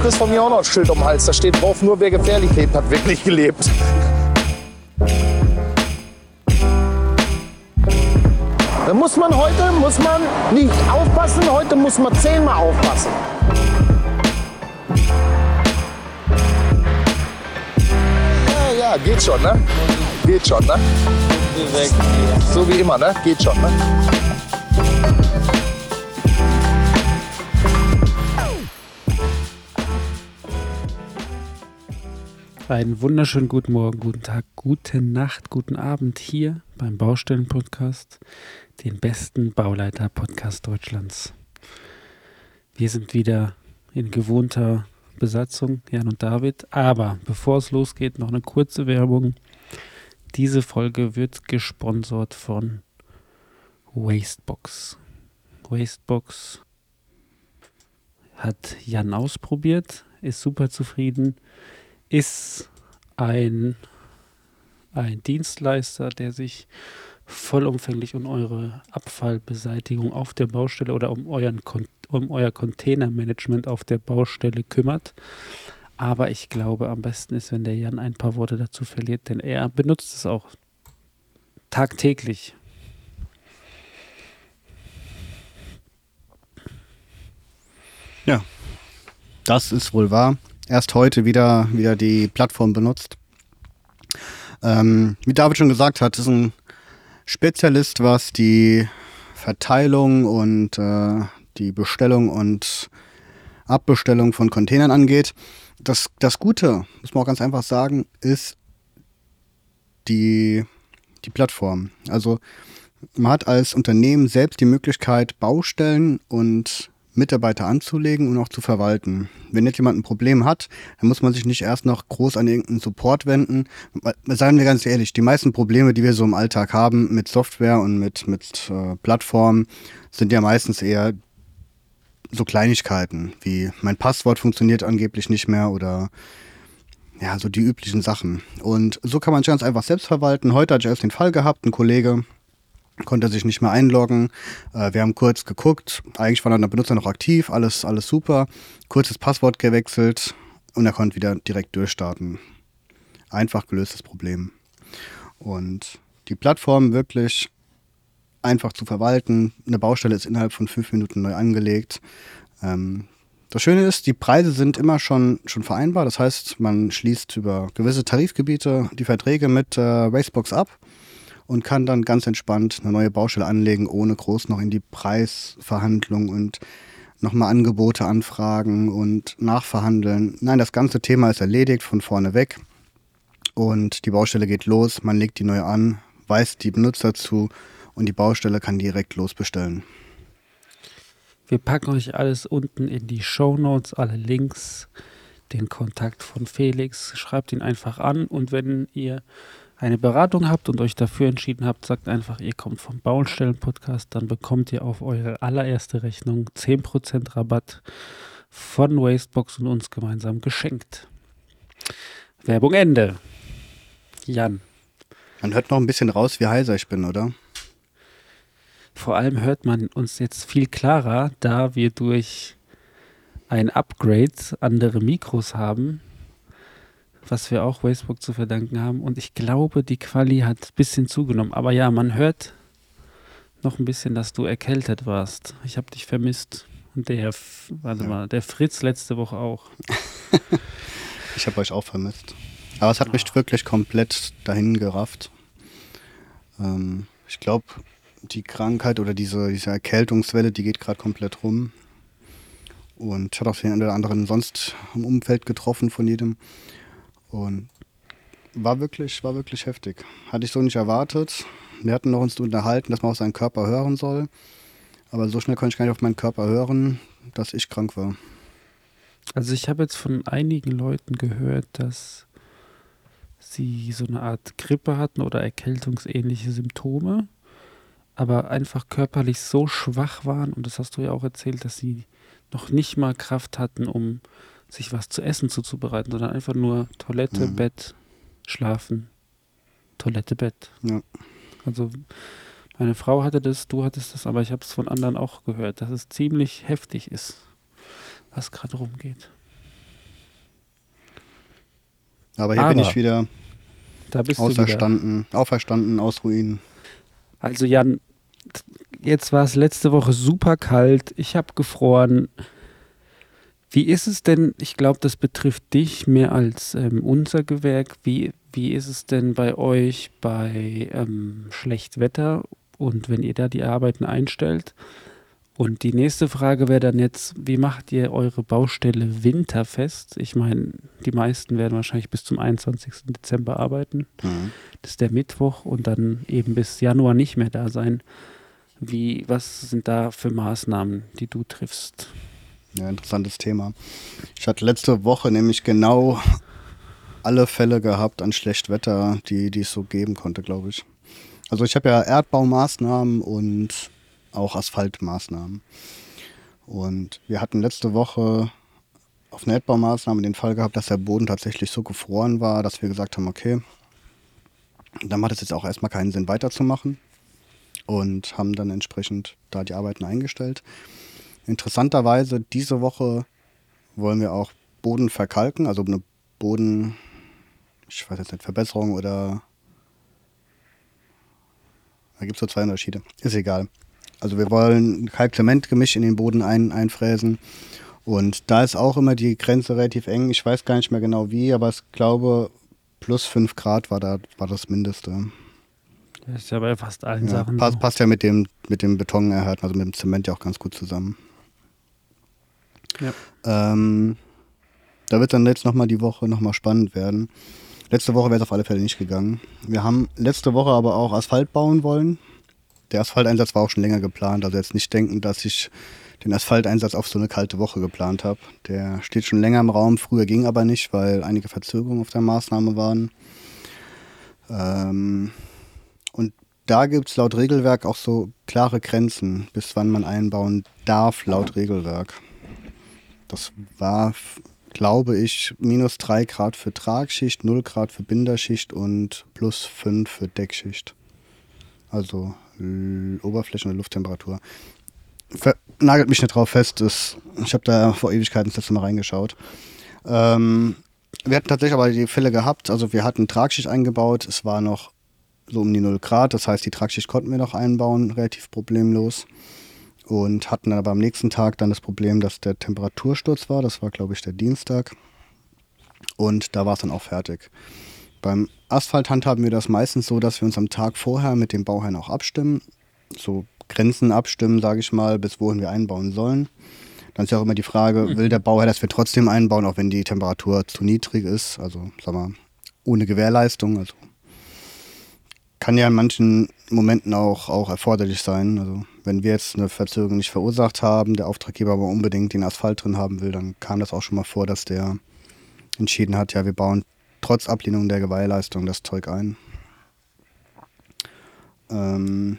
kriegst von mir auch noch ein Schild um den Hals. Da steht drauf, nur wer gefährlich lebt, hat wirklich gelebt. Da muss man heute, muss man nicht aufpassen, heute muss man zehnmal aufpassen. Ja, ja, geht schon, ne? Geht schon, ne? So wie immer, ne? Geht schon, ne? Einen wunderschönen guten Morgen, guten Tag, gute Nacht, guten Abend hier beim Baustellen-Podcast, den besten Bauleiter-Podcast Deutschlands. Wir sind wieder in gewohnter Besatzung, Jan und David. Aber bevor es losgeht, noch eine kurze Werbung. Diese Folge wird gesponsert von Wastebox. Wastebox hat Jan ausprobiert, ist super zufrieden ist ein, ein Dienstleister, der sich vollumfänglich um eure Abfallbeseitigung auf der Baustelle oder um, euren, um euer Containermanagement auf der Baustelle kümmert. Aber ich glaube, am besten ist, wenn der Jan ein paar Worte dazu verliert, denn er benutzt es auch tagtäglich. Ja, das ist wohl wahr erst heute wieder, wieder die Plattform benutzt. Ähm, wie David schon gesagt hat, ist ein Spezialist, was die Verteilung und äh, die Bestellung und Abbestellung von Containern angeht. Das, das Gute, muss man auch ganz einfach sagen, ist die, die Plattform. Also man hat als Unternehmen selbst die Möglichkeit, Baustellen und Mitarbeiter anzulegen und auch zu verwalten. Wenn jetzt jemand ein Problem hat, dann muss man sich nicht erst noch groß an irgendeinen Support wenden. Seien wir ganz ehrlich, die meisten Probleme, die wir so im Alltag haben mit Software und mit, mit äh, Plattformen, sind ja meistens eher so Kleinigkeiten wie mein Passwort funktioniert angeblich nicht mehr oder ja, so die üblichen Sachen. Und so kann man es ganz einfach selbst verwalten. Heute hatte ich erst den Fall gehabt, ein Kollege, konnte sich nicht mehr einloggen. Äh, wir haben kurz geguckt, eigentlich war dann der Benutzer noch aktiv, alles, alles super. Kurzes Passwort gewechselt und er konnte wieder direkt durchstarten. Einfach gelöstes Problem. Und die Plattform wirklich einfach zu verwalten. Eine Baustelle ist innerhalb von fünf Minuten neu angelegt. Ähm, das Schöne ist, die Preise sind immer schon, schon vereinbar. Das heißt, man schließt über gewisse Tarifgebiete die Verträge mit äh, Racebox ab und kann dann ganz entspannt eine neue Baustelle anlegen, ohne groß noch in die Preisverhandlung und nochmal Angebote anfragen und nachverhandeln. Nein, das ganze Thema ist erledigt von vorne weg und die Baustelle geht los, man legt die neu an, weist die Benutzer zu und die Baustelle kann direkt losbestellen. Wir packen euch alles unten in die Show Notes, alle Links, den Kontakt von Felix. Schreibt ihn einfach an und wenn ihr eine Beratung habt und euch dafür entschieden habt, sagt einfach, ihr kommt vom Baustellen-Podcast, dann bekommt ihr auf eure allererste Rechnung 10% Rabatt von Wastebox und uns gemeinsam geschenkt. Werbung Ende. Jan. Man hört noch ein bisschen raus, wie heiser ich bin, oder? Vor allem hört man uns jetzt viel klarer, da wir durch ein Upgrade andere Mikros haben, was wir auch Facebook zu verdanken haben. Und ich glaube, die Quali hat ein bisschen zugenommen. Aber ja, man hört noch ein bisschen, dass du erkältet warst. Ich habe dich vermisst. Und der, warte ja. mal, der Fritz letzte Woche auch. ich habe euch auch vermisst. Aber es hat mich wirklich komplett dahin gerafft. Ähm, ich glaube, die Krankheit oder diese, diese Erkältungswelle, die geht gerade komplett rum. Und ich hatte auch den einen oder anderen sonst im Umfeld getroffen von jedem. Und war wirklich, war wirklich heftig. Hatte ich so nicht erwartet. Wir hatten noch uns unterhalten, dass man auf seinen Körper hören soll. Aber so schnell konnte ich gar nicht auf meinen Körper hören, dass ich krank war. Also ich habe jetzt von einigen Leuten gehört, dass sie so eine Art Grippe hatten oder erkältungsähnliche Symptome, aber einfach körperlich so schwach waren, und das hast du ja auch erzählt, dass sie noch nicht mal Kraft hatten, um sich was zu essen zuzubereiten, sondern einfach nur Toilette, mhm. Bett, Schlafen, Toilette, Bett. Ja. Also meine Frau hatte das, du hattest das, aber ich habe es von anderen auch gehört, dass es ziemlich heftig ist, was gerade rumgeht. Aber hier Aber bin ich wieder Da bist du wieder. auferstanden, auferstanden aus Ruinen. Also Jan, jetzt war es letzte Woche super kalt. Ich habe gefroren. Wie ist es denn? Ich glaube, das betrifft dich mehr als ähm, unser Gewerk. Wie, wie ist es denn bei euch bei ähm, Schlechtwetter und wenn ihr da die Arbeiten einstellt? Und die nächste Frage wäre dann jetzt, wie macht ihr eure Baustelle winterfest? Ich meine, die meisten werden wahrscheinlich bis zum 21. Dezember arbeiten. Mhm. Das ist der Mittwoch und dann eben bis Januar nicht mehr da sein. Wie, was sind da für Maßnahmen, die du triffst? Ja, interessantes Thema. Ich hatte letzte Woche nämlich genau alle Fälle gehabt an Schlechtwetter, die, die es so geben konnte, glaube ich. Also ich habe ja Erdbaumaßnahmen und auch Asphaltmaßnahmen. Und wir hatten letzte Woche auf einer Erdbaumaßnahme den Fall gehabt, dass der Boden tatsächlich so gefroren war, dass wir gesagt haben, okay, dann macht es jetzt auch erstmal keinen Sinn weiterzumachen und haben dann entsprechend da die Arbeiten eingestellt. Interessanterweise, diese Woche wollen wir auch Boden verkalken, also eine Boden, ich weiß jetzt nicht, Verbesserung oder. Da gibt es so zwei Unterschiede. Ist egal. Also wir wollen Kalk-Zement-Gemisch in den Boden ein, einfräsen. Und da ist auch immer die Grenze relativ eng. Ich weiß gar nicht mehr genau wie, aber ich glaube, plus 5 Grad war da war das Mindeste. Das ist ja bei fast allen Ja, Sachen. passt, passt ja mit dem, mit dem Beton erhalten, also mit dem Zement ja auch ganz gut zusammen. Ja. Ähm, da wird dann jetzt nochmal die Woche nochmal spannend werden. Letzte Woche wäre es auf alle Fälle nicht gegangen. Wir haben letzte Woche aber auch Asphalt bauen wollen. Der Asphalteinsatz war auch schon länger geplant. Also jetzt nicht denken, dass ich den Asphalteinsatz auf so eine kalte Woche geplant habe. Der steht schon länger im Raum. Früher ging aber nicht, weil einige Verzögerungen auf der Maßnahme waren. Ähm, und da gibt es laut Regelwerk auch so klare Grenzen, bis wann man einbauen darf, laut Regelwerk. Das war, glaube ich, minus 3 Grad für Tragschicht, 0 Grad für Binderschicht und plus 5 für Deckschicht. Also L Oberflächen- und Lufttemperatur. Ver nagelt mich nicht drauf fest, das, ich habe da vor Ewigkeiten das letzte Mal reingeschaut. Ähm, wir hatten tatsächlich aber die Fälle gehabt, also wir hatten Tragschicht eingebaut, es war noch so um die 0 Grad, das heißt die Tragschicht konnten wir noch einbauen, relativ problemlos. Und hatten dann aber am nächsten Tag dann das Problem, dass der Temperatursturz war, das war glaube ich der Dienstag. Und da war es dann auch fertig. Beim Asphalt handhaben wir das meistens so, dass wir uns am Tag vorher mit dem Bauherrn auch abstimmen. So Grenzen abstimmen, sage ich mal, bis wohin wir einbauen sollen. Dann ist ja auch immer die Frage, will der Bauherr, dass wir trotzdem einbauen, auch wenn die Temperatur zu niedrig ist? Also, sag mal, ohne Gewährleistung. Also kann ja in manchen Momenten auch, auch erforderlich sein. Also wenn wir jetzt eine Verzögerung nicht verursacht haben, der Auftraggeber aber unbedingt den Asphalt drin haben will, dann kam das auch schon mal vor, dass der entschieden hat, ja, wir bauen trotz Ablehnung der Gewährleistung das Zeug ein. Ähm,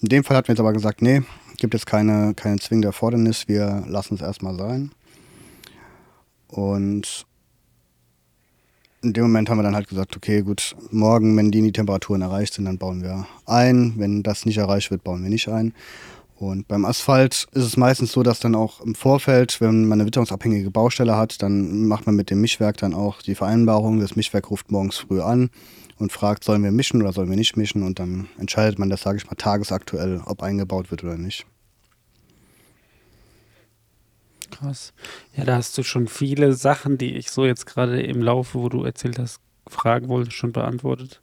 in dem Fall hatten wir jetzt aber gesagt, nee, gibt es keine, keine zwingende Erfordernis, wir lassen es erstmal sein. Und in dem Moment haben wir dann halt gesagt, okay, gut, morgen, wenn die, die Temperaturen erreicht sind, dann bauen wir ein. Wenn das nicht erreicht wird, bauen wir nicht ein. Und beim Asphalt ist es meistens so, dass dann auch im Vorfeld, wenn man eine witterungsabhängige Baustelle hat, dann macht man mit dem Mischwerk dann auch die Vereinbarung. Das Mischwerk ruft morgens früh an und fragt, sollen wir mischen oder sollen wir nicht mischen? Und dann entscheidet man das, sage ich mal, tagesaktuell, ob eingebaut wird oder nicht. Krass. Ja, da hast du schon viele Sachen, die ich so jetzt gerade im Laufe, wo du erzählt hast, fragen wollte, schon beantwortet.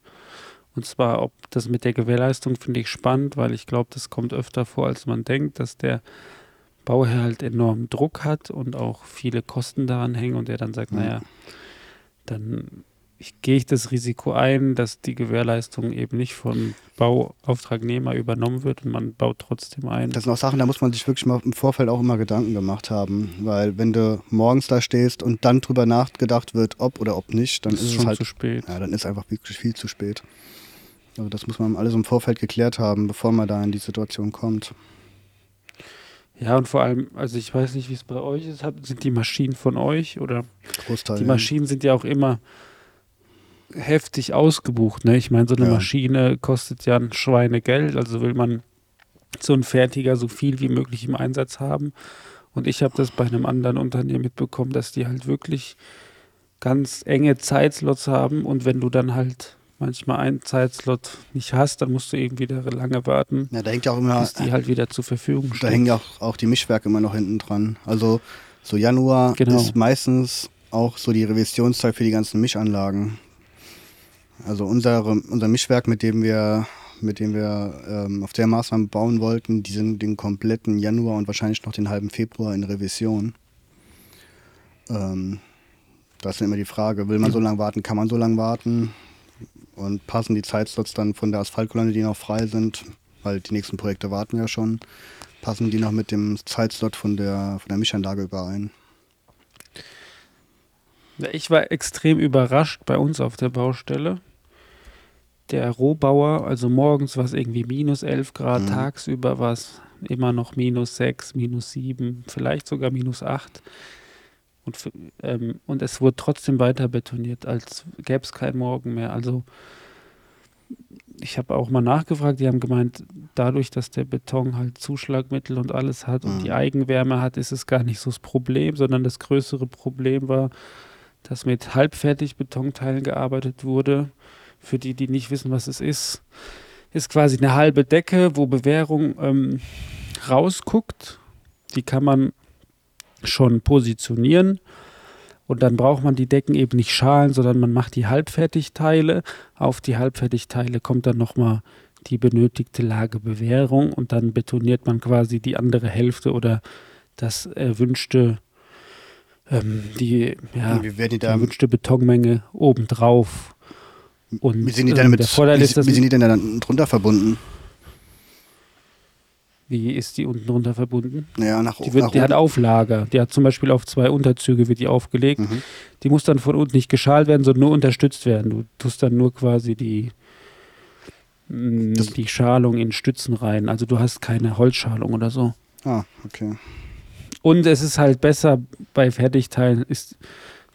Und zwar, ob das mit der Gewährleistung finde ich spannend, weil ich glaube, das kommt öfter vor, als man denkt, dass der Bauherr halt enormen Druck hat und auch viele Kosten daran hängen und er dann sagt, Ja. naja, dann ich, gehe ich das Risiko ein, dass die Gewährleistung eben nicht von Bauauftragnehmer übernommen wird und man baut trotzdem ein. Das sind auch Sachen, da muss man sich wirklich mal im Vorfeld auch immer Gedanken gemacht haben. Weil wenn du morgens da stehst und dann drüber nachgedacht wird, ob oder ob nicht, dann Das ist, es schon halt zu spät. Ja, dann ist einfach wirklich viel zu spät. Also das muss man alles im Vorfeld geklärt haben, bevor man da in die Situation kommt. Ja, und vor allem, also ich weiß nicht, wie es bei euch ist, sind die Maschinen von euch oder Großteil. die Maschinen sind ja auch immer heftig ausgebucht, ne? Ich meine, so eine Ja. Maschine kostet ja ein Schweinegeld, also will man so ein Fertiger so viel wie möglich im Einsatz haben. Und ich habe das bei einem anderen Unternehmen mitbekommen, dass die halt wirklich ganz enge Zeitslots haben und wenn du dann halt manchmal einen Zeitslot nicht hast, dann musst du eben wieder lange warten, Ja, da hängt ja auch immer, bis die halt wieder zur Verfügung da stehen. hängen ja auch, auch die Mischwerke immer noch hinten dran. Also so Januar Genau. ist meistens auch so die Revisionszeit für die ganzen Mischanlagen. Also unsere, unser Mischwerk, mit dem wir, mit dem wir ähm, auf der Maßnahme bauen wollten, die sind den kompletten Januar und wahrscheinlich noch den halben Februar in Revision. Ähm, da ist immer die Frage, will man so lange warten, kann man so lange warten? Und passen die Zeitslots dann von der Asphaltkolonne, die noch frei sind, weil die nächsten Projekte warten ja schon, passen die noch mit dem Zeitslot von der, von der Mischanlage überein? Ich war extrem überrascht bei uns auf der Baustelle. Der Rohbauer, also morgens war es irgendwie minus 11 Grad, Mhm. tagsüber war es immer noch minus 6, minus 7, vielleicht sogar minus 8. Und, ähm, und es wurde trotzdem weiter betoniert, als gäbe es keinen Morgen mehr. Also ich habe auch mal nachgefragt, die haben gemeint, dadurch, dass der Beton halt Zuschlagmittel und alles hat und Mhm. die Eigenwärme hat, ist es gar nicht so das Problem, sondern das größere Problem war, dass mit halbfertig Betonteilen gearbeitet wurde. Für die, die nicht wissen, was es ist, ist quasi eine halbe Decke, wo Bewährung ähm, rausguckt. Die kann man schon positionieren. Und dann braucht man die Decken eben nicht schalen, sondern man macht die Halbfertigteile. Auf die Halbfertigteile kommt dann nochmal die benötigte Lage Bewährung und dann betoniert man quasi die andere Hälfte oder das erwünschte, ähm, die, ja, die erwünschte Betonmenge obendrauf. Und wie sind die ähm, denn mit, der Vorteil wie, ist, dass wie sind die denn da drunter verbunden? wie ist die unten drunter verbunden? Ja, nach, Die, wird, nach die hat oben. Auflager. Die hat zum Beispiel auf zwei Unterzüge wird die aufgelegt. Mhm. Die muss dann von unten nicht geschalt werden, sondern nur unterstützt werden. Du tust dann nur quasi die, mh, Das- die Schalung in Stützen rein. Also du hast keine Holzschalung oder so. Ah, okay. Und es ist halt besser bei Fertigteilen, ist,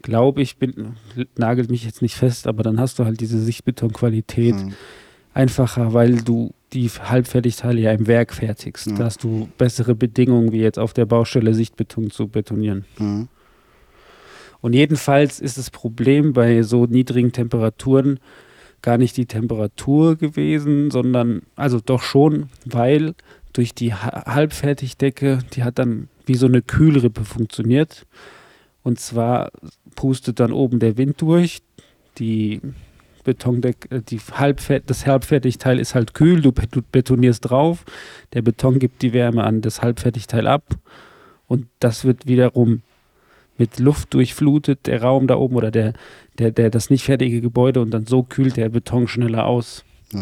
glaube ich, bin, nagelt mich jetzt nicht fest, aber dann hast du halt diese Sichtbetonqualität Mhm. einfacher, weil du die Halbfertigteile ja im Werk fertigst. Ja. Da hast du bessere Bedingungen, wie jetzt auf der Baustelle Sichtbeton zu betonieren. Mhm. Und jedenfalls ist das Problem bei so niedrigen Temperaturen gar nicht die Temperatur gewesen, sondern, also doch schon, weil durch die Ha- Halbfertigdecke, die hat dann wie so eine Kühlrippe funktioniert. Und zwar pustet dann oben der Wind durch, die Betondecke, äh, die Halbfert das Halbfertigteil ist halt kühl, du bet- du betonierst drauf, der Beton gibt die Wärme an das Halbfertigteil ab und das wird wiederum mit Luft durchflutet, der Raum da oben oder der, der, der das nicht fertige Gebäude und dann so kühlt der Beton schneller aus. Oh.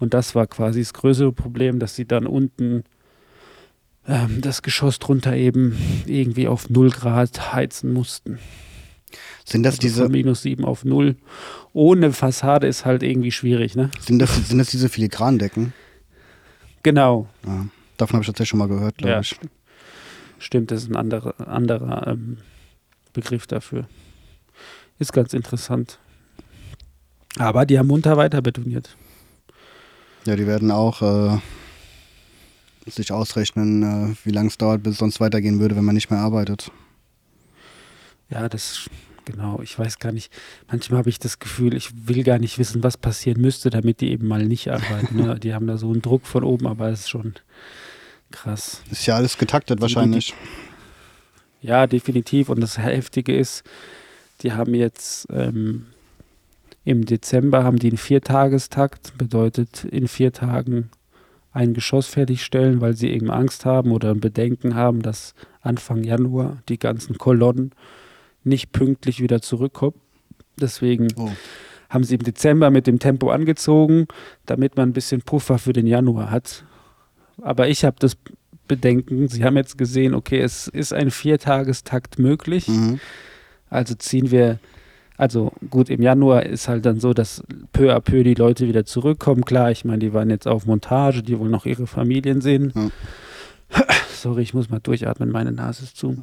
Und das war quasi das größere Problem, dass sie dann unten ähm, das Geschoss drunter eben irgendwie auf 0 Grad heizen mussten. Sind das Also diese, von minus 7 auf 0. Ohne Fassade ist halt irgendwie schwierig, ne? sind das, sind das diese Filigrandecken? Genau. Ja. Davon habe ich tatsächlich schon mal gehört, glaube Ja, ich. stimmt, das ist ein anderer, anderer ähm, Begriff dafür. Ist ganz interessant. Aber die haben munter weiter betoniert. Ja, die werden auch äh, sich ausrechnen, äh, wie lange es dauert, bis es sonst weitergehen würde, wenn man nicht mehr arbeitet. Ja, das, genau, ich weiß gar nicht. Manchmal habe ich das Gefühl, ich will gar nicht wissen, was passieren müsste, damit die eben mal nicht arbeiten. Ne? Die haben da so einen Druck von oben, aber es ist schon krass. Ist ja alles getaktet wahrscheinlich. Ja, definitiv. Und das Heftige ist, die haben jetzt ähm, im Dezember haben die einen Viertagestakt, bedeutet in vier Tagen ein Geschoss fertigstellen, weil sie eben Angst haben oder ein Bedenken haben, dass Anfang Januar die ganzen Kolonnen nicht pünktlich wieder zurückkommen. Deswegen Oh. haben sie im Dezember mit dem Tempo angezogen, damit man ein bisschen Puffer für den Januar hat. Aber ich habe das Bedenken, sie haben jetzt gesehen, okay, es ist ein Viertagestakt möglich. Mhm. Also ziehen wir, also gut, im Januar ist halt dann so, dass peu à peu die Leute wieder zurückkommen. Klar, ich meine, die waren jetzt auf Montage, die wollen noch ihre Familien sehen. Ja. Sorry, ich muss mal durchatmen, meine Nase ist zu.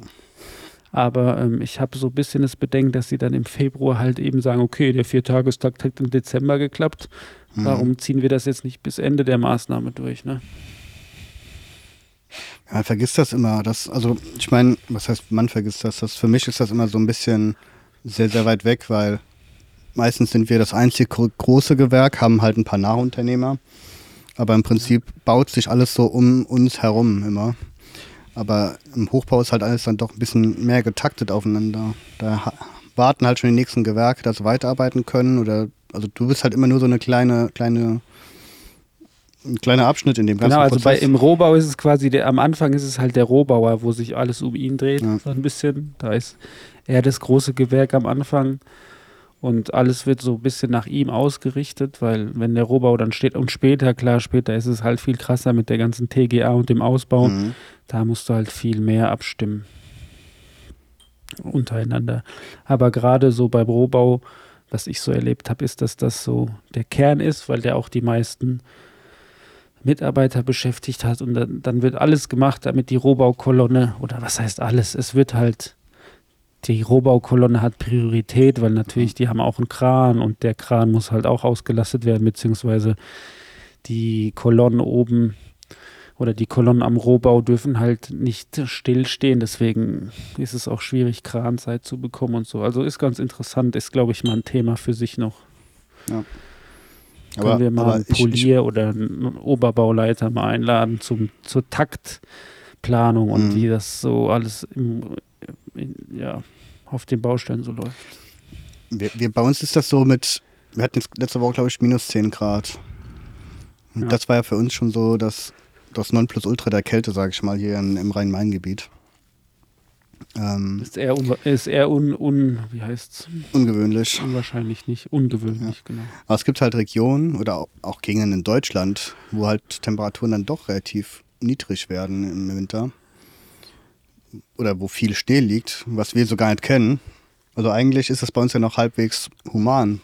Aber ähm, ich habe so ein bisschen das Bedenken, dass sie dann im Februar halt eben sagen, okay, der Viertagestakt hat im Dezember geklappt. Mhm. Warum ziehen wir das jetzt nicht bis Ende der Maßnahme durch? Ne? Ja, man vergisst das immer. Das, also, ich meine, was heißt, man vergisst das? das? Für mich ist das immer so ein bisschen sehr, sehr weit weg, weil meistens sind wir das einzige gro- große Gewerk, haben halt ein paar Nachunternehmer. Aber im Prinzip baut sich alles so um uns herum immer. Aber im Hochbau ist halt alles dann doch ein bisschen mehr getaktet aufeinander. Da warten halt schon die nächsten Gewerke, dass sie weiterarbeiten können. Oder also du bist halt immer nur so eine kleine, kleine, ein kleiner Abschnitt in dem ganzen Genau, also bei, Prozess. im Rohbau ist es quasi, der, am Anfang ist es halt der Rohbauer, wo sich alles um ihn dreht, Ja. so ein bisschen. Da ist er das große Gewerk am Anfang und alles wird so ein bisschen nach ihm ausgerichtet, weil wenn der Rohbau dann steht und später, klar, später ist es halt viel krasser mit der ganzen TGA und dem Ausbau. Mhm. Da musst du halt viel mehr abstimmen untereinander. Aber gerade so beim Rohbau, was ich so erlebt habe, ist, dass das so der Kern ist, weil der auch die meisten Mitarbeiter beschäftigt hat und dann, dann wird alles gemacht, damit die Rohbaukolonne, oder was heißt alles, es wird halt, die Rohbaukolonne hat Priorität, weil natürlich die haben auch einen Kran und der Kran muss halt auch ausgelastet werden, beziehungsweise die Kolonnen oben oder die Kolonnen am Rohbau dürfen halt nicht stillstehen, deswegen ist es auch schwierig, Kranzeit zu bekommen und so. Also ist ganz interessant, ist glaube ich mal ein Thema für sich noch. Können wir mal einen ich- ich- Polier oder einen Oberbauleiter mal einladen zum, zur Taktplanung und Mhm. wie das so alles im, in, ja, auf den Baustellen so läuft. Wir, wir, bei uns ist das so mit, wir hatten jetzt letzte Woche, glaube ich, minus 10 Grad. Ja. Das war ja für uns schon so das, das Nonplusultra der Kälte, sage ich mal, hier in, im Rhein-Main-Gebiet. Ähm, Ist eher, un, ist eher un, un, wie heißt's? ungewöhnlich. Unwahrscheinlich nicht, ungewöhnlich, genau. Aber es gibt halt Regionen oder auch, auch Gegenden in Deutschland, wo halt Temperaturen dann doch relativ niedrig werden im Winter. Oder wo viel Schnee liegt, was wir so gar nicht kennen. Also eigentlich ist das bei uns ja noch halbwegs human.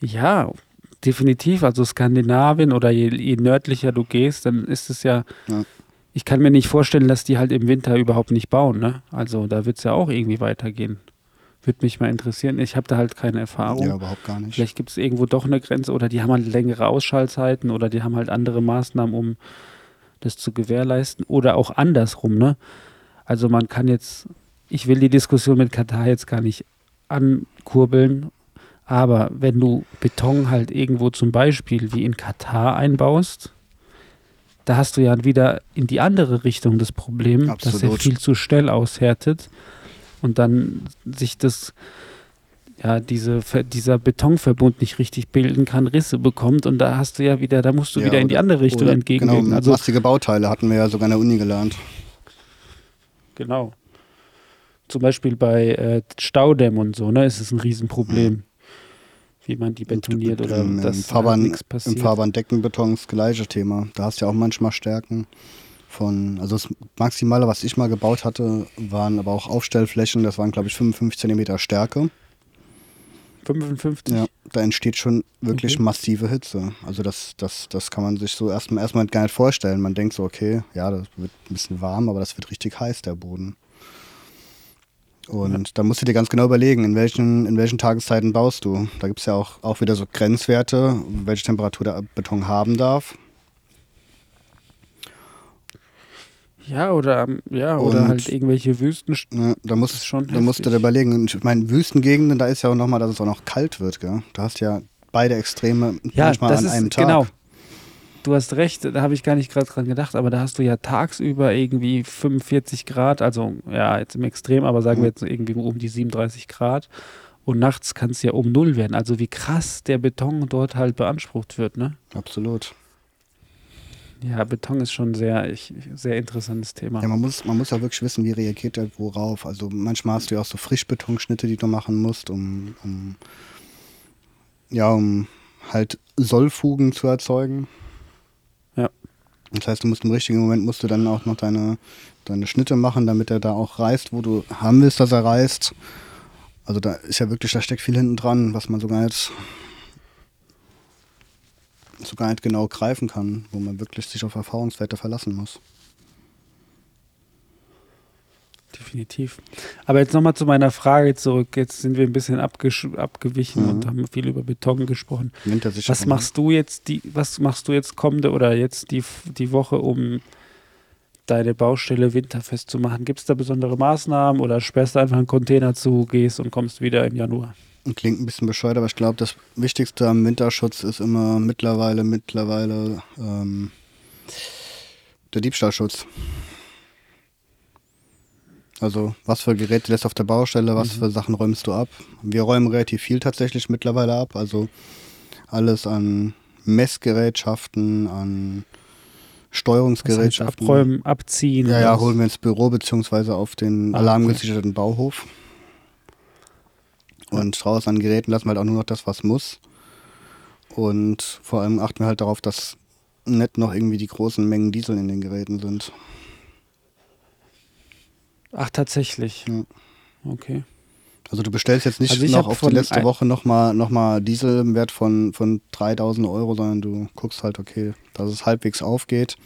Ja, definitiv. Also Skandinavien oder je, je nördlicher du gehst, dann ist es ja. Ja. Ich kann mir nicht vorstellen, dass die halt im Winter überhaupt nicht bauen. Ne? Also da wird es ja auch irgendwie weitergehen. Würde mich mal interessieren. Ich habe da halt keine Erfahrung. Ja, überhaupt gar nicht. Vielleicht gibt es irgendwo doch eine Grenze oder die haben halt längere Ausschaltzeiten oder die haben halt andere Maßnahmen, um das zu gewährleisten. Oder auch andersrum, ne? Also man kann jetzt, ich will die Diskussion mit Katar jetzt gar nicht ankurbeln, aber wenn du Beton halt irgendwo zum Beispiel wie in Katar einbaust, da hast du ja wieder in die andere Richtung das Problem, dass er Absolut. viel zu schnell aushärtet und dann sich das ja, diese, dieser Betonverbund nicht richtig bilden kann, Risse bekommt und da hast du ja wieder, da musst du Ja, wieder in die andere Richtung entgegenwirken. Genau, also mastige Bauteile hatten wir ja sogar in der Uni gelernt. genau. Zum Beispiel bei äh, Staudämmen und so, ne, ist es ein Riesenproblem, wie man die betoniert oder Im, im, dass Fahrbahn, halt nichts Im passiert. Fahrbahndeckenbeton das gleiche Thema. Da hast du ja auch manchmal Stärken von, also das Maximale, was ich mal gebaut hatte, waren aber auch Aufstellflächen, das waren glaube ich 55 Zentimeter Stärke. 55? Ja, da entsteht schon wirklich Okay. massive Hitze. Also das, das, das kann man sich so erstmal erstmal gar nicht vorstellen. Man denkt so, okay, ja, das wird ein bisschen warm, aber das wird richtig heiß, der Boden. Und da musst du dir ganz genau überlegen, in welchen, in welchen Tageszeiten baust du. Da gibt es ja auch, auch wieder so Grenzwerte, welche Temperatur der Beton haben darf. Ja, oder, ähm, ja, oder Und- halt irgendwelche Wüsten. Ja, da musst, schon da musst du dir überlegen. Und ich meine, Wüstengegenden, da ist ja auch nochmal, dass es auch noch kalt wird. Gell? Du hast ja beide Extreme Ja, manchmal das an ist einem Tag. genau. Du hast recht, da habe ich gar nicht gerade dran gedacht, aber da hast du ja tagsüber irgendwie 45 Grad, also ja, jetzt im Extrem, aber sagen Mhm. wir jetzt irgendwie um die 37 Grad. Und nachts kann es ja um null werden. Also wie krass der Beton dort halt beansprucht wird, ne? Absolut. Ja, Beton ist schon sehr, ich, sehr interessantes Thema. Ja, man muss, man muss auch wirklich wissen, wie reagiert der worauf. Also manchmal hast du ja auch so Frischbetonschnitte, die du machen musst, um, um ja, um halt Sollfugen zu erzeugen. Ja. Das heißt, du musst im richtigen Moment musst du dann auch noch deine, deine Schnitte machen, damit er da auch reißt, wo du haben willst, dass er reißt. Also da ist ja wirklich, da steckt viel hinten dran, was man so gar nicht, so gar nicht genau greifen kann, wo man wirklich sich auf Erfahrungswerte verlassen muss. Definitiv. Aber jetzt nochmal zu meiner Frage zurück. Jetzt sind wir ein bisschen abgewichen Mhm. und haben viel über Beton gesprochen. Was machst du jetzt die, was machst du jetzt kommende oder jetzt die, die Woche, um deine Baustelle winterfest zu machen? Gibt es da besondere Maßnahmen oder sperrst du einfach einen Container zu, gehst und kommst wieder im Januar? Klingt ein bisschen bescheuert, aber ich glaube, das Wichtigste am Winterschutz ist immer mittlerweile, mittlerweile ähm, der Diebstahlschutz. Also, was für Geräte lässt du auf der Baustelle, was Mhm. für Sachen räumst du ab? Wir räumen relativ viel tatsächlich mittlerweile ab. Also, alles an Messgerätschaften, an Was heißt Steuerungsgerätschaften. abräumen, abziehen? Ja, ja, holen wir ins Büro beziehungsweise auf den Ah, alarmgesicherten Bauhof. Und draußen an Geräten lassen wir halt auch nur noch das, was muss. Und vor allem achten wir halt darauf, dass nicht noch irgendwie die großen Mengen Diesel in den Geräten sind. Ach, tatsächlich. Ja. Okay. Also du bestellst jetzt nicht Also noch auf die letzte Woche nochmal noch mal Diesel im Wert von, von 3000 Euro, sondern du guckst halt, okay, dass es halbwegs aufgeht.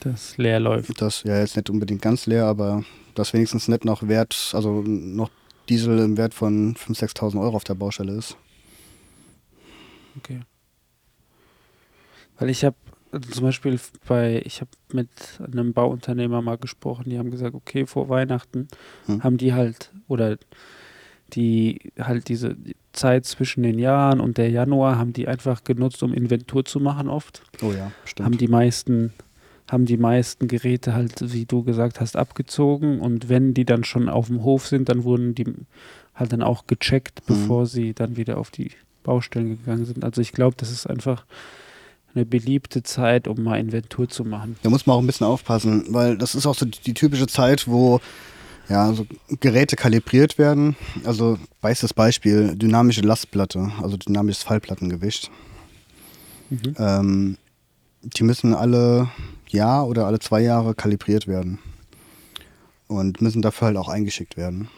Das leer läuft. Das ja jetzt nicht unbedingt ganz leer, aber dass wenigstens nicht noch Wert, also noch Diesel im Wert von 5.000, 6.000 Euro auf der Baustelle ist. Okay. Weil ich habe also zum Beispiel bei, ich habe mit einem Bauunternehmer mal gesprochen, die haben gesagt, okay, vor Weihnachten Hm. haben die halt, oder die halt diese Zeit zwischen den Jahren und der Januar haben die einfach genutzt, um Inventur zu machen oft. Oh ja, stimmt. Haben die meisten, haben die meisten Geräte halt, wie du gesagt hast, abgezogen und wenn die dann schon auf dem Hof sind, dann wurden die halt dann auch gecheckt, Mhm. bevor sie dann wieder auf die Baustellen gegangen sind. Also ich glaube, das ist einfach eine beliebte Zeit, um mal Inventur zu machen. Da muss man auch ein bisschen aufpassen, weil das ist auch so die, die typische Zeit, wo ja, so Geräte kalibriert werden. Also weißes Beispiel, dynamische Lastplatte, also dynamisches Fallplattengewicht. Mhm. Ähm, die müssen alle Jahr oder alle zwei Jahre kalibriert werden. Und müssen dafür halt auch eingeschickt werden.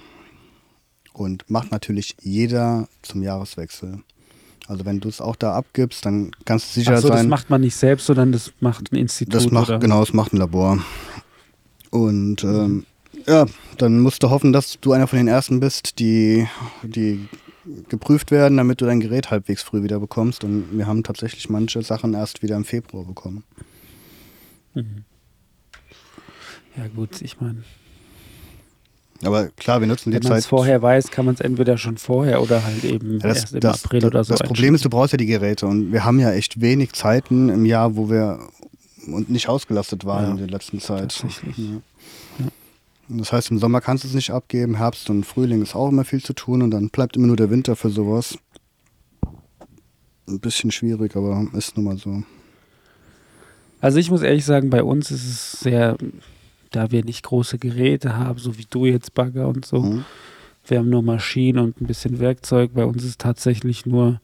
Und macht natürlich jeder zum Jahreswechsel. Also wenn du es auch da abgibst, dann kannst du sicher Ach so, das sein. macht man nicht selbst, sondern das macht ein Institut. Das macht, oder? genau, das macht ein Labor. Und ähm, ja, dann musst du hoffen, dass du einer von den ersten bist, die, die geprüft werden, damit du dein Gerät halbwegs früh wieder bekommst. Und wir haben tatsächlich manche Sachen erst wieder im Februar bekommen. Mhm. Ja gut, ich meine, Aber klar, wir nutzen die wenn man es Zeit. vorher weiß, kann man es entweder schon vorher oder halt eben Ja, das, erst im das, April das, oder so. das Problem ist, du brauchst ja die Geräte und wir haben ja echt wenig Zeiten im Jahr, wo wir und nicht ausgelastet waren Ja, in der letzten Zeit. tatsächlich. Ja. Das heißt, im Sommer kannst du es nicht abgeben, Herbst und Frühling ist auch immer viel zu tun und dann bleibt immer nur der Winter für sowas. Ein bisschen schwierig, aber ist nun mal so. Also ich muss ehrlich sagen, bei uns ist es sehr, da wir nicht große Geräte haben, so wie du jetzt Bagger und so. Mhm. Wir haben nur Maschinen und ein bisschen Werkzeug. Bei uns ist tatsächlich nur,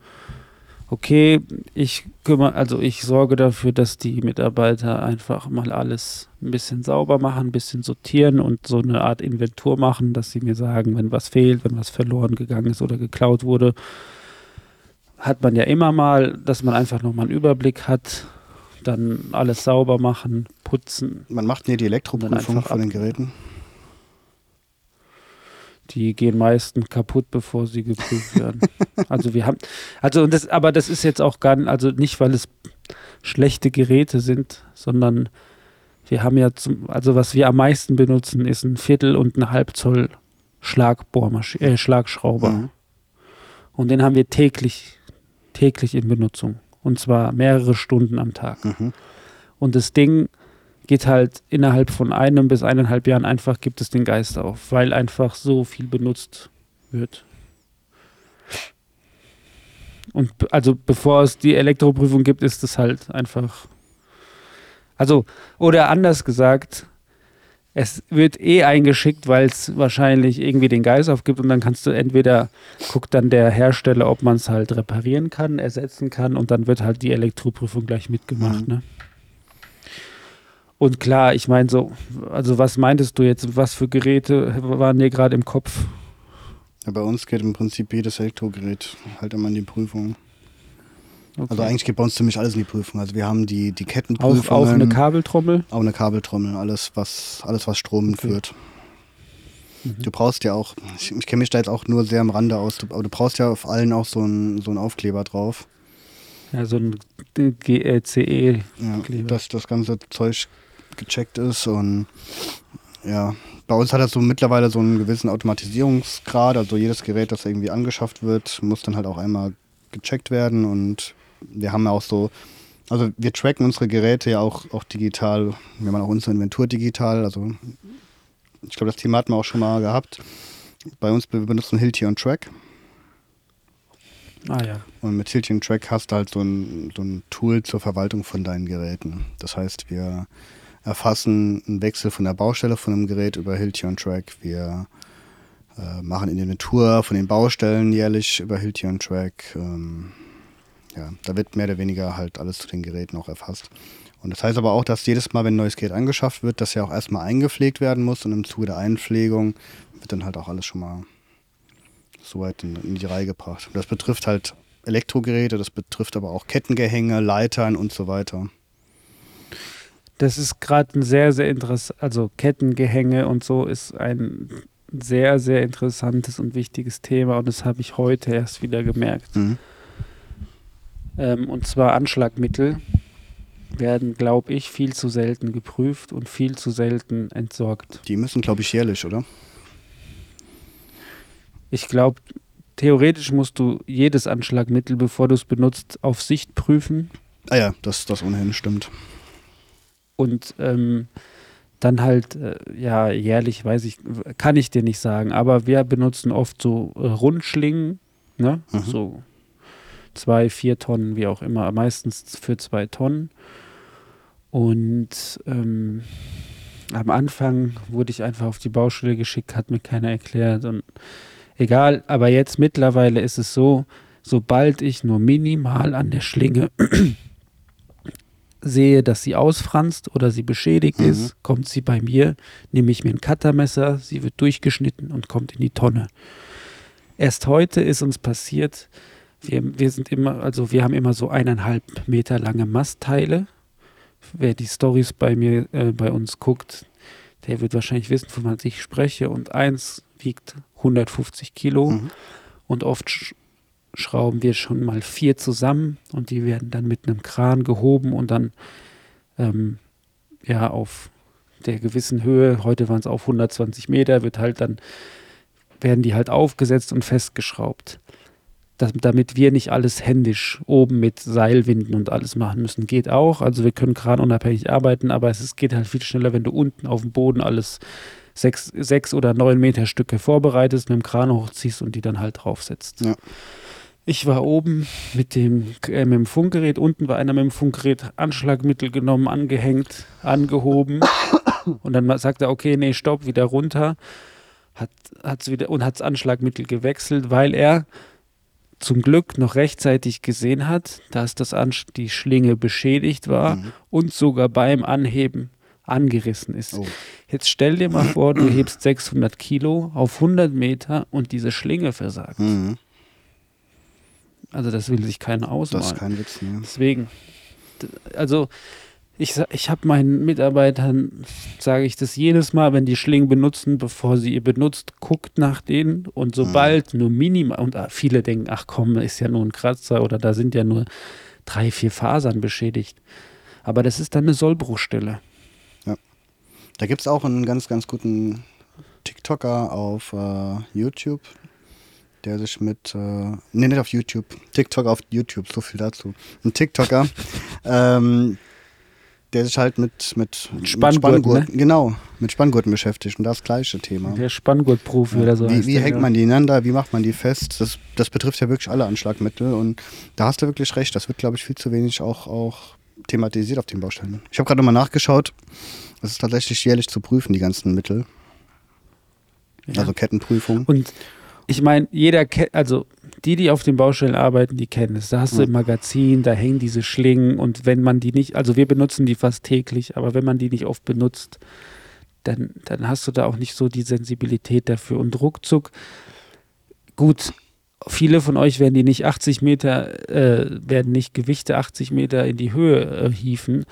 okay, ich kümmere, also ich sorge dafür, dass die Mitarbeiter einfach mal alles ein bisschen sauber machen, ein bisschen sortieren und so eine Art Inventur machen, dass sie mir sagen, wenn was fehlt, wenn was verloren gegangen ist oder geklaut wurde. Hat man ja immer mal, dass man einfach nochmal einen Überblick hat, dann alles sauber machen, putzen. Man macht nie die Elektroprüfung von den Geräten. Die gehen meistens kaputt, bevor sie geprüft werden. also wir haben, also das, aber das ist jetzt auch gar nicht, also nicht, weil es schlechte Geräte sind, sondern wir haben ja zum, also was wir am meisten benutzen, ist ein Viertel und ein Halbzoll Schlagbohrmaschine, äh, Schlagschrauber. Mhm. Und den haben wir täglich, täglich in Benutzung. Und zwar mehrere Stunden am Tag. Mhm. Und das Ding geht halt innerhalb von einem bis eineinhalb Jahren einfach, gibt es den Geist auf, weil einfach so viel benutzt wird. Und also bevor es die Elektroprüfung gibt, ist es halt einfach. Also, oder anders gesagt, es wird eh eingeschickt, weil es wahrscheinlich irgendwie den Geist aufgibt und dann kannst du entweder, guckt dann der Hersteller, ob man es halt reparieren kann, ersetzen kann und dann wird halt die Elektroprüfung gleich mitgemacht, Mhm. ne? Und klar, ich meine so, also was meintest du jetzt, was für Geräte waren dir gerade im Kopf? Ja, bei uns geht im Prinzip jedes Elektrogerät halt immer in die Prüfung. Okay. Also eigentlich geht bei uns ziemlich alles in die Prüfung. Also wir haben die, die auch, Kettenprüfungen, auch eine Kabeltrommel? auch eine Kabeltrommel, alles was, alles was Strom Okay. führt. Mhm. Du brauchst ja auch, ich, ich kenne mich da jetzt auch nur sehr am Rande aus, du, aber du brauchst ja auf allen auch so einen so einen Aufkleber drauf. Ja, so ein GLCE. Ja, Kleber. dass das ganze Zeug gecheckt ist und ja, bei uns hat das so mittlerweile so einen gewissen Automatisierungsgrad. Also jedes Gerät, das irgendwie angeschafft wird, muss dann halt auch einmal gecheckt werden. Und wir haben ja auch so, also wir tracken unsere Geräte ja auch, auch digital. Wir haben auch unsere Inventur digital. Also ich glaube, das Thema hatten wir auch schon mal gehabt. Bei uns wir benutzen Hilti on Track. Ah ja. Und mit Hilti on Track hast du halt so ein, so ein Tool zur Verwaltung von deinen Geräten. Das heißt, wir erfassen einen Wechsel von der Baustelle von einem Gerät über Hilti on Track. Wir äh, machen Inventur von den Baustellen jährlich über Hilti on Track. Ähm, ja, da wird mehr oder weniger halt alles zu den Geräten auch erfasst. Und das heißt aber auch, dass jedes Mal, wenn ein neues Gerät angeschafft wird, das ja auch erstmal eingepflegt werden muss und im Zuge der Einpflegung wird dann halt auch alles schon mal so weit in, in die Reihe gebracht. Und das betrifft halt Elektrogeräte, das betrifft aber auch Kettengehänge, Leitern und so weiter. Das ist gerade ein sehr, sehr interessantes, also Kettengehänge und so ist ein sehr, sehr interessantes und wichtiges Thema und das habe ich heute erst wieder gemerkt. Mhm. Ähm, und zwar Anschlagmittel werden, glaube ich, viel zu selten geprüft und viel zu selten entsorgt. Die müssen, glaube ich, jährlich, oder? Ich glaube, theoretisch musst du jedes Anschlagmittel, bevor du es benutzt, auf Sicht prüfen Ah ja, das, das ohnehin stimmt. und ähm, dann halt, äh, ja, jährlich, weiß ich, kann ich dir nicht sagen, aber wir benutzen oft so äh, Rundschlingen, ne? Mhm. So zwei, vier Tonnen, wie auch immer, meistens für zwei Tonnen. Und ähm, am Anfang wurde ich einfach auf die Baustelle geschickt, hat mir keiner erklärt und egal, aber jetzt mittlerweile ist es so, sobald ich nur minimal an der Schlinge sehe, dass sie ausfranst oder sie beschädigt Mhm. ist, kommt sie bei mir, nehme ich mir ein Cuttermesser, sie wird durchgeschnitten und kommt in die Tonne. Erst heute ist uns passiert, wir, wir sind immer, also wir haben immer so eineinhalb Meter lange Mastteile. Wer die Stories bei mir, äh, bei uns guckt, der wird wahrscheinlich wissen, von was ich spreche. Und eins wiegt 150 Kilo Mhm. und oft sch schrauben wir schon mal vier zusammen und die werden dann mit einem Kran gehoben und dann ähm, ja auf der gewissen Höhe, heute waren es auf 120 Meter, wird halt dann werden die halt aufgesetzt und festgeschraubt. Das, damit wir nicht alles händisch oben mit Seilwinden und alles machen müssen. Geht auch. Also wir können kranunabhängig arbeiten, aber es ist, geht halt viel schneller, wenn du unten auf dem Boden alles sechs, sechs oder neun Meter Stücke vorbereitest, mit dem Kran hochziehst und die dann halt draufsetzt. Ja. Ich war oben mit dem, äh, mit dem Funkgerät, unten war einer mit dem Funkgerät Anschlagmittel genommen, angehängt, angehoben und dann sagt er, okay, nee, stopp, wieder runter hat hat's wieder und hat's Anschlagmittel gewechselt, weil er zum Glück noch rechtzeitig gesehen hat, dass das Ansch die Schlinge beschädigt war Mhm. und sogar beim Anheben angerissen ist. Oh. Jetzt stell dir mal vor, du hebst 600 Kilo auf 100 Meter und diese Schlinge versagt. Mhm. Also das will sich keiner Das ausmalen. ist kein Witz, ne? Deswegen, also ich, ich habe meinen Mitarbeitern, sage ich das jedes Mal, wenn die Schlingen benutzen, bevor sie ihr benutzt, guckt nach denen und sobald nur minimal, und ah, viele denken, ach komm, ist ja nur ein Kratzer oder da sind ja nur drei, vier Fasern beschädigt. Aber das ist dann eine Sollbruchstelle. Da gibt es auch einen ganz, ganz guten TikToker auf äh, YouTube, der sich mit, äh, nee, nicht auf YouTube, TikTok auf YouTube, so viel dazu. Ein TikToker, ähm, der sich halt mit, mit, mit Spanngurten, Spanngurten- genau, mit Spanngurten beschäftigt und das gleiche Thema. Der Spanngurtprofi oder so. wie wie hängt ja. man die ineinander? Wie macht man die fest? Das, das betrifft ja wirklich alle Anschlagmittel und da hast du wirklich recht. Das wird, glaube ich, viel zu wenig auch, auch thematisiert auf den Baustellen. Ich habe gerade nochmal nachgeschaut. Es ist tatsächlich jährlich zu prüfen, die ganzen Mittel. Ja. Also Kettenprüfung. Und ich meine, jeder kennt, also die, die auf den Baustellen arbeiten, die kennen es. Da hast du im Magazin, da hängen diese Schlingen und wenn man die nicht, also wir benutzen die fast täglich, aber wenn man die nicht oft benutzt, dann, dann hast du da auch nicht so die Sensibilität dafür. Und ruckzuck, gut, viele von euch werden die nicht 80 Meter, äh, werden nicht Gewichte 80 Meter in die Höhe äh, hieven,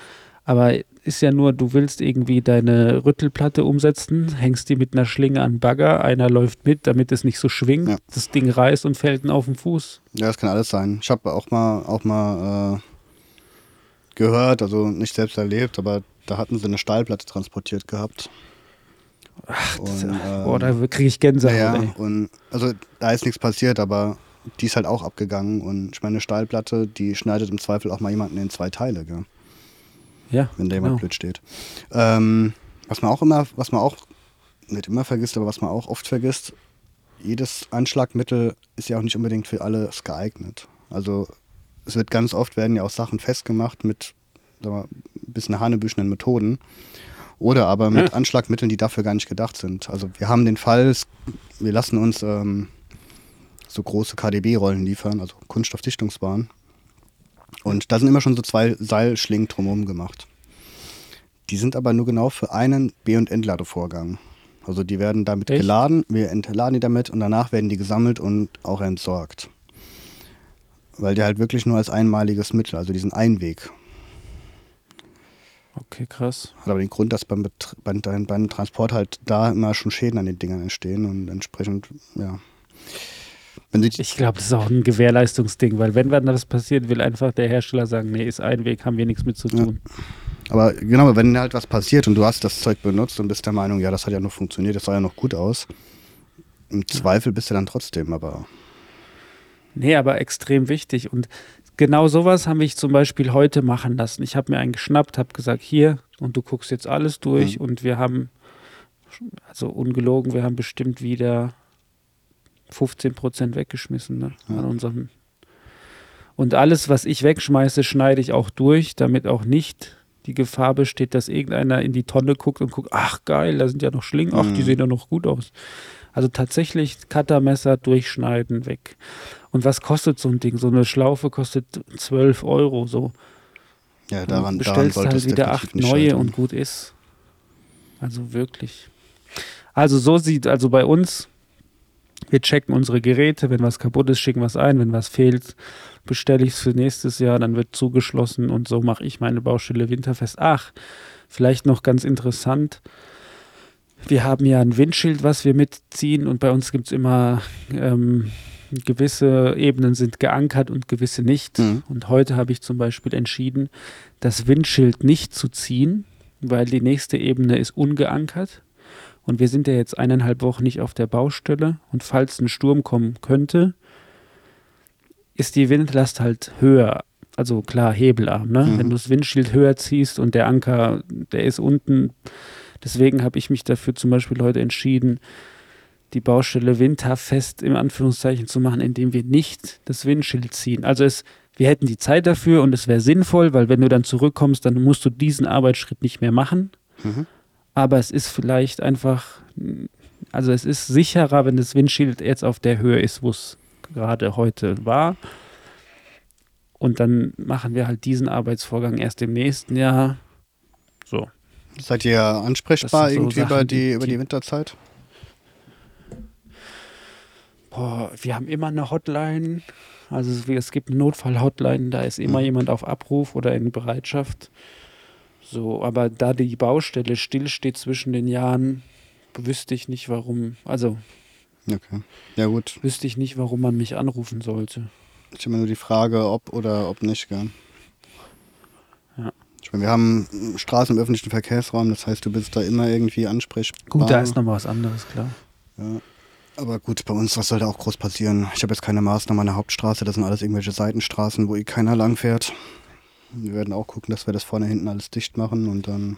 aber ist ja nur, du willst irgendwie deine Rüttelplatte umsetzen, hängst die mit einer Schlinge an den Bagger, einer läuft mit, damit es nicht so schwingt, Ja. das Ding reißt und fällt ihn auf den Fuß. Ja, das kann alles sein. Ich habe auch mal, auch mal äh, gehört, also nicht selbst erlebt, aber da hatten sie eine Stahlplatte transportiert gehabt. Ach, Und, boah, ähm, da kriege ich Gänsehaut. Ja, ey. und also da ist nichts passiert, aber die ist halt auch abgegangen. Und ich meine, eine Stahlplatte, die schneidet im Zweifel auch mal jemanden in zwei Teile, gell? Ja wenn da jemand genau. blöd steht. Ähm, was man auch immer, was man auch nicht immer vergisst, aber was man auch oft vergisst, jedes Anschlagmittel ist ja auch nicht unbedingt für alles geeignet. Also es wird ganz oft werden ja auch Sachen festgemacht mit wir, ein bisschen hanebüchenen Methoden oder aber mit Ja. Anschlagmitteln, die dafür gar nicht gedacht sind. Also wir haben den Fall, wir lassen uns ähm, so große KDB-Rollen liefern, also Kunststoffdichtungsbahnen. Und da sind immer schon so zwei Seilschlingen drumherum gemacht. Die sind aber nur genau für einen B- und Entladevorgang. Also die werden damit Echt? geladen, wir entladen die damit und danach werden die gesammelt und auch entsorgt. Weil die halt wirklich nur als einmaliges Mittel, also diesen Einweg. Okay, krass. Hat aber den Grund, dass beim, beim, beim Transport halt da immer schon Schäden an den Dingern entstehen und entsprechend, ja. Ich glaube, das ist auch ein Gewährleistungsding, weil wenn dann das passiert, will einfach der Hersteller sagen, nee, ist ein Weg, haben wir nichts mit zu Ja. tun. aber genau, wenn halt was passiert und du hast das Zeug benutzt und bist der Meinung, ja, das hat ja noch funktioniert, das sah ja noch gut aus. Im Zweifel bist du dann trotzdem, aber Nee, aber extrem wichtig. Und genau sowas haben wir zum Beispiel heute machen lassen. Ich habe mir einen geschnappt, habe gesagt, hier, und du guckst jetzt alles durch. Mhm. Und wir haben, also ungelogen, wir haben bestimmt wieder 15 Prozent weggeschmissen ne, an unserem. Und alles, was ich wegschmeiße, schneide ich auch durch, damit auch nicht die Gefahr besteht, dass irgendeiner in die Tonne guckt und guckt, ach geil, da sind ja noch Schlingen, ach, die Mhm. sehen ja noch gut aus. Also tatsächlich Cuttermesser durchschneiden, weg. Und was kostet so ein Ding? So eine Schlaufe kostet 12 Euro. So. ja, daran, daran bestellst sollte halt wieder acht neue und gut ist. Also wirklich. Also so sieht, also bei uns, wir checken unsere Geräte, wenn was kaputt ist, schicken es ein, wenn was fehlt, bestelle ich es für nächstes Jahr, dann wird zugeschlossen und so mache ich meine Baustelle winterfest. Ach, vielleicht noch ganz interessant. Wir haben ja ein Windschild, was wir mitziehen und bei uns gibt es immer ähm, gewisse Ebenen sind geankert und gewisse nicht. Mhm. Und heute habe ich zum Beispiel entschieden, das Windschild nicht zu ziehen, weil die nächste Ebene ist ungeankert. Und wir sind ja jetzt eineinhalb Wochen nicht auf der Baustelle. Und falls ein Sturm kommen könnte, ist die Windlast halt höher. Also klar, Hebelarm. Ne? Mhm. Wenn du das Windschild höher ziehst und der Anker, der ist unten. Deswegen habe ich mich dafür zum Beispiel heute entschieden, die Baustelle winterfest im Anführungszeichen zu machen, indem wir nicht das Windschild ziehen. Also es, wir hätten die Zeit dafür und es wäre sinnvoll, weil wenn du dann zurückkommst, dann musst du diesen Arbeitsschritt nicht mehr machen. Mhm. Aber es ist vielleicht einfach, also es ist sicherer, wenn das Windschild jetzt auf der Höhe ist, wo es gerade heute war. Und dann machen wir halt diesen Arbeitsvorgang erst im nächsten Jahr. So. Seid ihr ansprechbar so irgendwie über Sachen, die, die- über die Winterzeit? Boah, wir haben immer eine Hotline. Also es, es gibt eine Notfall-Hotline, da ist immer Mhm. jemand auf Abruf oder in Bereitschaft. So, aber da die Baustelle stillsteht zwischen den Jahren, wüsste ich nicht, warum, also Okay. Ja gut. wüsste ich nicht, warum man mich anrufen sollte. Ich habe nur die Frage, ob oder ob nicht, gell? Ja. Ich meine, wir haben Straßen im öffentlichen Verkehrsraum, das heißt, du bist da immer irgendwie ansprechbar. Gut, da ist noch mal was anderes, klar. Ja. Aber gut, bei uns, was soll da auch groß passieren? Ich habe jetzt keine Maßnahmen an der Hauptstraße, das sind alles irgendwelche Seitenstraßen, wo eh keiner lang fährt. Wir werden auch gucken, dass wir das vorne hinten alles dicht machen und dann.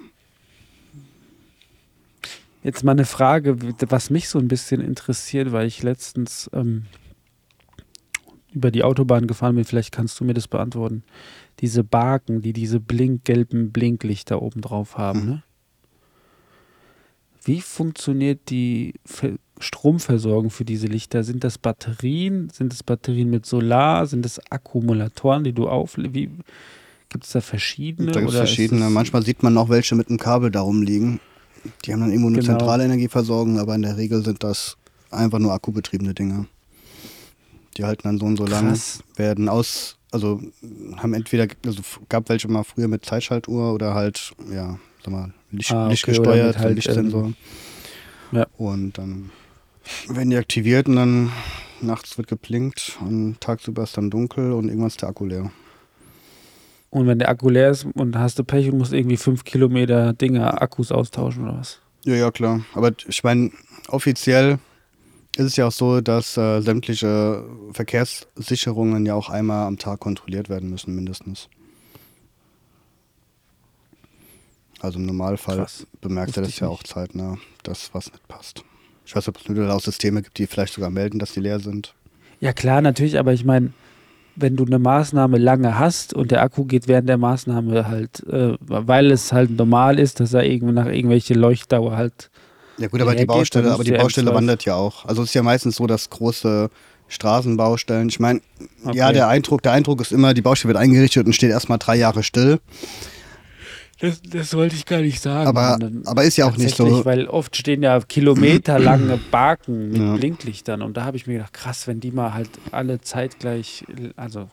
Jetzt mal eine Frage, was mich so ein bisschen interessiert, weil ich letztens ähm, über die Autobahn gefahren bin, vielleicht kannst du mir das beantworten. Diese Baken, die diese blinkgelben Blinklichter oben drauf haben, Mhm. ne? Wie funktioniert die Ver Stromversorgung für diese Lichter? Sind das Batterien? Sind es Batterien mit Solar? Sind es Akkumulatoren, die du auf... Gibt es da verschiedene? da gibt es verschiedene. Manchmal sieht man auch welche mit einem Kabel da rumliegen. Die haben dann irgendwo eine Genau. zentrale Energieversorgung, aber in der Regel sind das einfach nur akkubetriebene Dinge. Die halten dann so und so lang, werden aus, also haben entweder, also gab welche mal früher mit Zeitschaltuhr oder halt, ja, sag mal, Licht, Ah, okay, lichtgesteuert, halt, Lichtsensor. ähm, ja. Und dann werden die aktiviert und dann nachts wird geblinkt und tagsüber ist dann dunkel und irgendwann ist der Akku leer. Und wenn der Akku leer ist und hast du Pech und musst irgendwie fünf Kilometer Dinger Akkus austauschen oder was? Ja, ja, klar. Aber ich meine, offiziell ist es ja auch so, dass äh, sämtliche Verkehrssicherungen ja auch einmal am Tag kontrolliert werden müssen, mindestens. Also im Normalfall Krass. bemerkt er das ja nicht. auch zeitnah, dass was nicht passt. Ich weiß nicht, ob es nur auch Systeme gibt, die vielleicht sogar melden, dass die leer sind. Ja klar, natürlich, aber ich meine, wenn du eine Maßnahme lange hast und der Akku geht während der Maßnahme halt, äh, weil es halt normal ist, dass er irgendwie nach irgendwelche Leuchtdauer halt Ja gut, aber die Baustelle, aber die ja Baustelle M12 wandert ja auch. Also es ist ja meistens so, dass große Straßenbaustellen, ich meine, ja, Okay. der Eindruck, der Eindruck ist immer, die Baustelle wird eingerichtet und steht erstmal drei Jahre still. Das, das wollte ich gar nicht sagen. Aber, aber ist ja auch nicht so. Weil oft stehen ja kilometerlange Barken mit Ja. Blinklichtern und da habe ich mir gedacht, krass, wenn die mal halt alle zeitgleich, also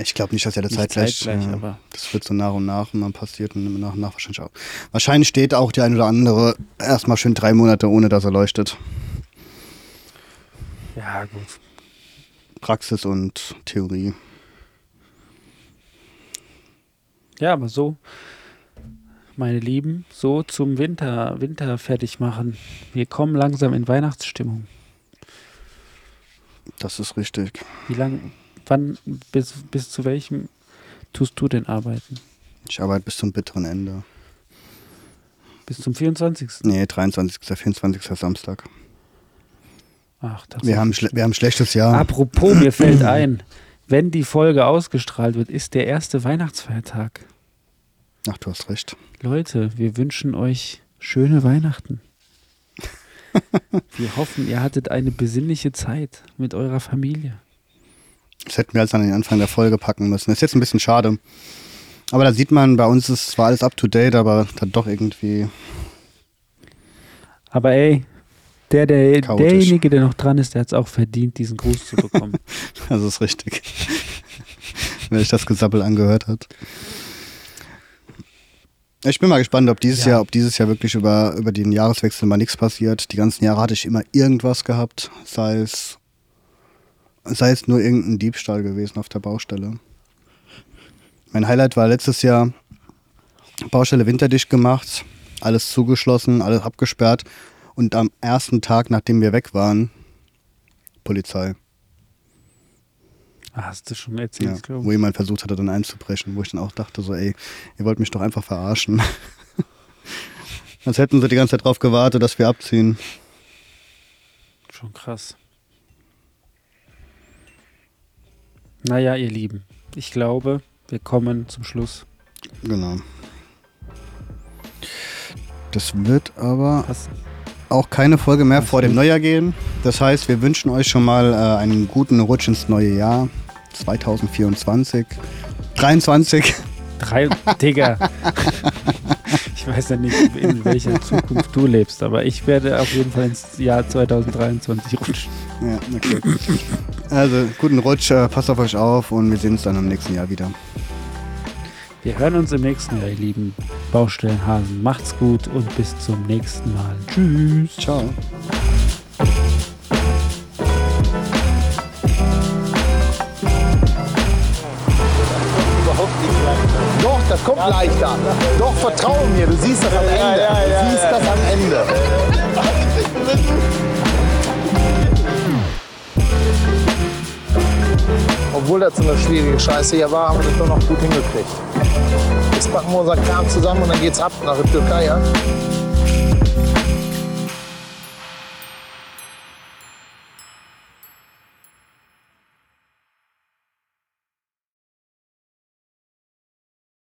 Ich glaube nicht, dass er das zeitgleich. zeitgleich, äh, aber das wird so nach und nach immer passiert und nach und nach wahrscheinlich auch. Wahrscheinlich steht auch die ein oder andere erstmal schön drei Monate, ohne dass er leuchtet. ja gut. Praxis und Theorie. Ja, aber so, meine Lieben, so zum Winter, Winter fertig machen. Wir kommen langsam in Weihnachtsstimmung. Das ist richtig. Wie lang, wann, bis, bis zu welchem tust du denn arbeiten? Ich arbeite bis zum bitteren Ende. Bis zum 24. Nee, 23. 24. Samstag. Ach, das Wir haben, wir haben ein schlechtes Jahr. Apropos, mir fällt ein, wenn die Folge ausgestrahlt wird, ist der erste Weihnachtsfeiertag. Ach, du hast recht. Leute, wir wünschen euch schöne Weihnachten. Wir hoffen, ihr hattet eine besinnliche Zeit mit eurer Familie. Das hätten wir als an den Anfang der Folge packen müssen. Das ist jetzt ein bisschen schade. Aber da sieht man, bei uns ist zwar alles up to date, aber dann doch irgendwie. Aber ey, der, der, Chaotisch. derjenige, der noch dran ist, der hat es auch verdient, diesen Gruß zu bekommen. Das ist richtig. Wenn sich das Gesabbel angehört hat. Ich bin mal gespannt, ob dieses Ja. Jahr, ob dieses Jahr wirklich über, über den Jahreswechsel mal nichts passiert. Die ganzen Jahre hatte ich immer irgendwas gehabt, sei es, sei es nur irgendein Diebstahl gewesen auf der Baustelle. Mein Highlight war letztes Jahr Baustelle winterdicht gemacht, alles zugeschlossen, alles abgesperrt und am ersten Tag, nachdem wir weg waren, Polizei. Ah, Hast du schon Ja, erzählt, glaube wo ich. jemand versucht hatte, dann einzubrechen, wo ich dann auch dachte, so, ey, ihr wollt mich doch einfach verarschen. Als hätten sie die ganze Zeit drauf gewartet, dass wir abziehen. Schon krass. Naja, ihr Lieben, ich glaube, wir kommen zum Schluss. Genau. Das wird aber Passen. auch keine Folge mehr Was vor dem? Neujahr gehen. Das heißt, wir wünschen euch schon mal äh, einen guten Rutsch ins neue Jahr 2024. 23. Drei, Digga. Ich weiß ja nicht, in welcher Zukunft du lebst, aber ich werde auf jeden Fall ins Jahr 2023 rutschen. Ja, okay. Also, guten Rutsch, äh, passt auf euch auf und wir sehen uns dann im nächsten Jahr wieder. Wir hören uns im nächsten Jahr, ihr lieben Baustellenhasen. Macht's gut und bis zum nächsten Mal. Tschüss. Ciao. Kommt leichter. Doch, vertrau mir, du siehst das am Ende. Du siehst das am Ende. Obwohl das so eine schwierige Scheiße hier war, haben wir das doch noch gut hingekriegt. Jetzt packen wir unseren Kram zusammen und dann geht's ab nach der Türkei. Ja?